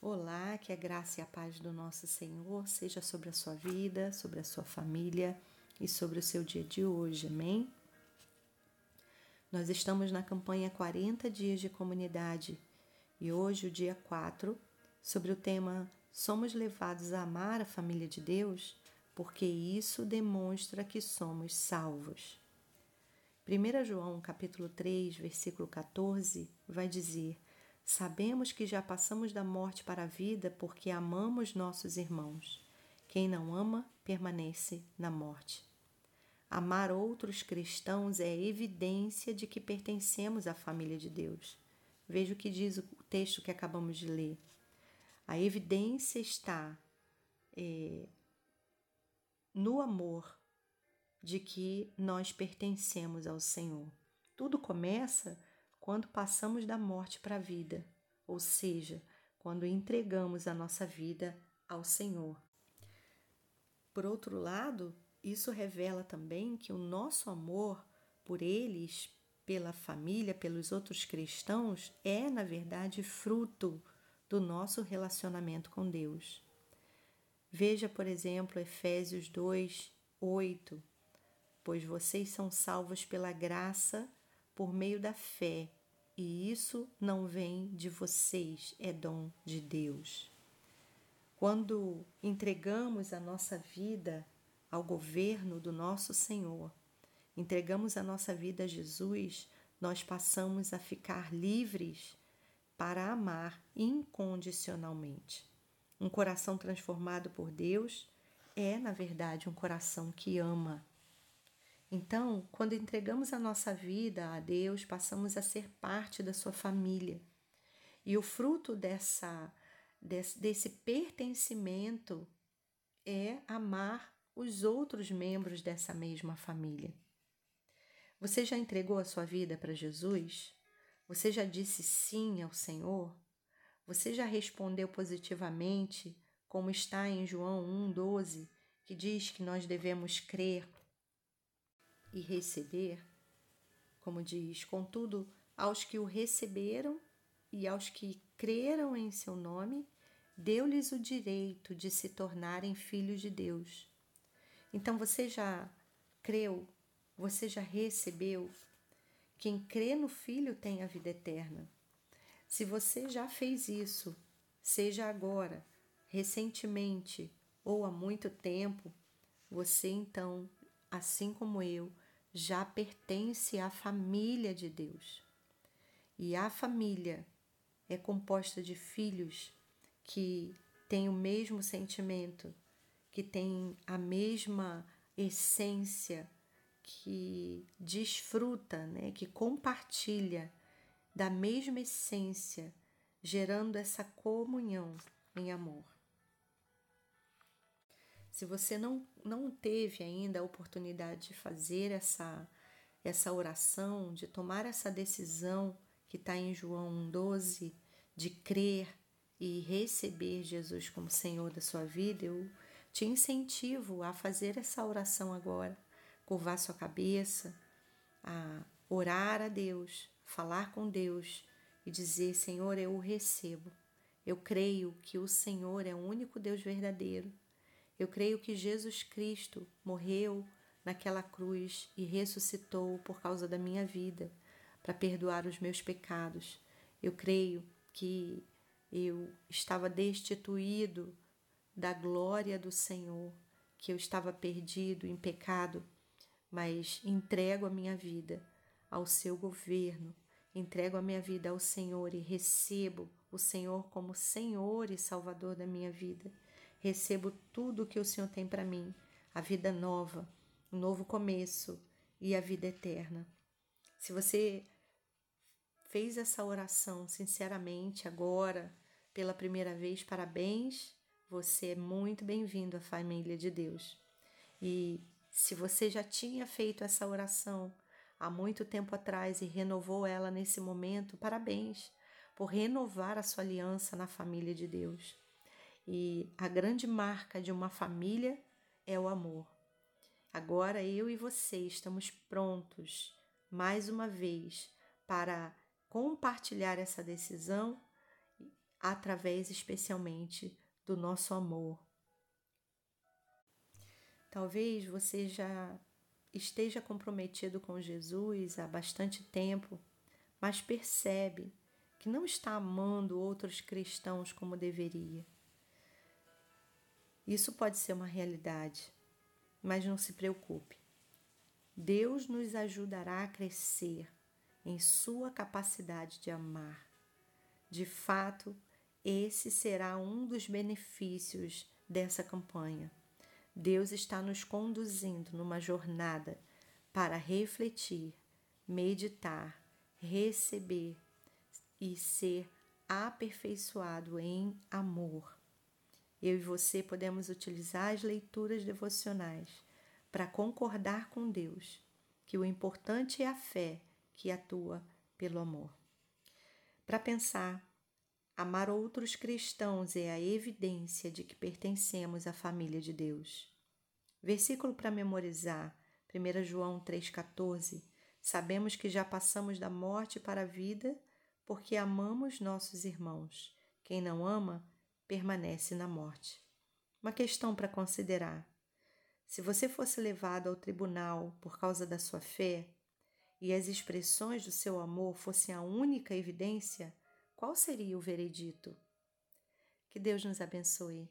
Olá, que a graça e a paz do nosso Senhor seja sobre a sua vida, sobre a sua família e sobre o seu dia de hoje, amém? Nós estamos na campanha 40 Dias de Comunidade e hoje, o dia 4, sobre o tema Somos levados a amar a família de Deus, porque isso demonstra que somos salvos. 1 João capítulo 3, versículo 14, vai dizer: Sabemos que já passamos da morte para a vida porque amamos nossos irmãos. Quem não ama permanece na morte. Amar outros cristãos é evidência de que pertencemos à família de Deus. Veja o que diz o texto que acabamos de ler. A evidência está é, no amor de que nós pertencemos ao Senhor. Tudo começa quando passamos da morte para a vida, ou seja, quando entregamos a nossa vida ao Senhor. Por outro lado, isso revela também que o nosso amor por eles, pela família, pelos outros cristãos, é, na verdade, fruto do nosso relacionamento com Deus. Veja, por exemplo, Efésios 2, 8, pois vocês são salvos pela graça por meio da fé, e isso não vem de vocês, é dom de Deus. Quando entregamos a nossa vida ao governo do nosso Senhor, entregamos a nossa vida a Jesus, nós passamos a ficar livres para amar incondicionalmente. Um coração transformado por Deus é, na verdade, um coração que ama então, quando entregamos a nossa vida a Deus, passamos a ser parte da sua família. E o fruto dessa desse, desse pertencimento é amar os outros membros dessa mesma família. Você já entregou a sua vida para Jesus? Você já disse sim ao Senhor? Você já respondeu positivamente, como está em João 1,12, que diz que nós devemos crer e receber, como diz, contudo, aos que o receberam e aos que creram em seu nome, deu-lhes o direito de se tornarem filhos de Deus. Então você já creu, você já recebeu. Quem crê no Filho tem a vida eterna. Se você já fez isso, seja agora, recentemente ou há muito tempo, você então assim como eu, já pertence à família de Deus. E a família é composta de filhos que têm o mesmo sentimento, que têm a mesma essência, que desfruta, né, que compartilha da mesma essência, gerando essa comunhão em amor. Se você não, não teve ainda a oportunidade de fazer essa, essa oração, de tomar essa decisão que está em João 12, de crer e receber Jesus como Senhor da sua vida, eu te incentivo a fazer essa oração agora, curvar sua cabeça, a orar a Deus, falar com Deus e dizer: Senhor, eu o recebo. Eu creio que o Senhor é o único Deus verdadeiro eu creio que Jesus Cristo morreu naquela cruz e ressuscitou por causa da minha vida, para perdoar os meus pecados. Eu creio que eu estava destituído da glória do Senhor, que eu estava perdido em pecado, mas entrego a minha vida ao seu governo, entrego a minha vida ao Senhor e recebo o Senhor como Senhor e Salvador da minha vida recebo tudo o que o Senhor tem para mim, a vida nova, um novo começo e a vida eterna. Se você fez essa oração sinceramente agora, pela primeira vez, parabéns, você é muito bem-vindo à família de Deus. E se você já tinha feito essa oração há muito tempo atrás e renovou ela nesse momento, parabéns por renovar a sua aliança na família de Deus. E a grande marca de uma família é o amor. Agora eu e você estamos prontos, mais uma vez, para compartilhar essa decisão através especialmente do nosso amor. Talvez você já esteja comprometido com Jesus há bastante tempo, mas percebe que não está amando outros cristãos como deveria. Isso pode ser uma realidade, mas não se preocupe. Deus nos ajudará a crescer em sua capacidade de amar. De fato, esse será um dos benefícios dessa campanha. Deus está nos conduzindo numa jornada para refletir, meditar, receber e ser aperfeiçoado em amor. Eu e você podemos utilizar as leituras devocionais para concordar com Deus que o importante é a fé que atua pelo amor. Para pensar, amar outros cristãos é a evidência de que pertencemos à família de Deus. Versículo para memorizar, 1 João 3,14. Sabemos que já passamos da morte para a vida porque amamos nossos irmãos. Quem não ama, permanece na morte. Uma questão para considerar. Se você fosse levado ao tribunal por causa da sua fé e as expressões do seu amor fossem a única evidência, qual seria o veredito? Que Deus nos abençoe